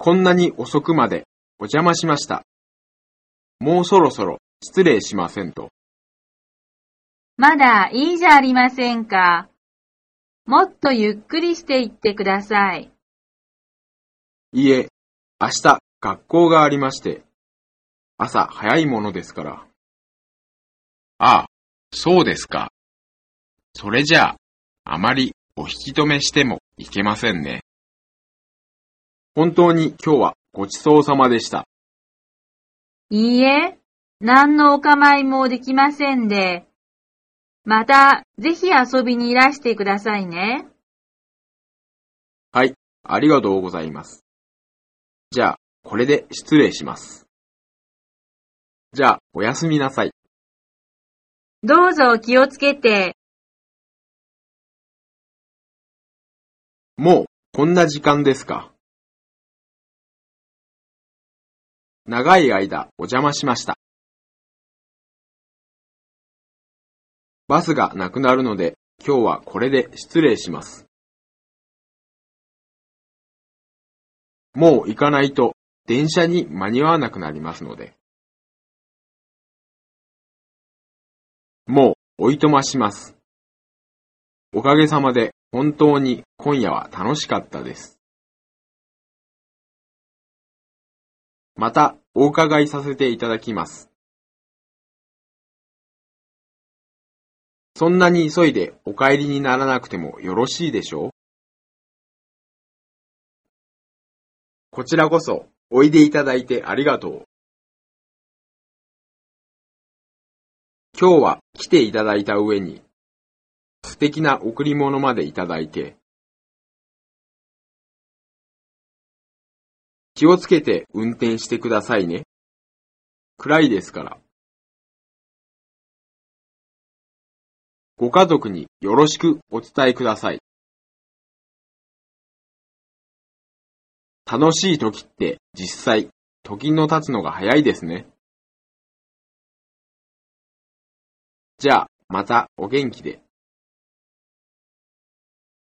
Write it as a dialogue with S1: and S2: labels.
S1: こんなに遅くまでお邪魔しました。もうそろそろ失礼しませんと。
S2: まだいいじゃありませんか。もっとゆっくりしていってください。
S1: いいえ、明日学校がありまして、朝早いものですから。ああ、そうですか。それじゃあ、あまりお引き止めしてもいけませんね。本当に今日はごちそうさまでした。
S2: いいえ、何のお構いもできませんで、またぜひ遊びにいらしてくださいね。
S1: はい、ありがとうございます。じゃあ、これで失礼します。じゃあ、おやすみなさい。
S2: どうぞ気をつけて。
S1: もう、こんな時間ですか。長い間お邪魔しました。バスがなくなるので、今日はこれで失礼します。もう行かないと電車に間に合わなくなりますので。もうおいとまします。おかげさまで本当に今夜は楽しかったです。またお伺いさせていただきます。そんなに急いでお帰りにならなくてもよろしいでしょう？こちらこそおいでいただいてありがとう。今日は来ていただいた上に素敵な贈り物までいただいて、気をつけて運転してくださいね。暗いですから。ご家族によろしくお伝えください。楽しい時って実際、時の経つのが早いですね。じゃあ、またお元気で。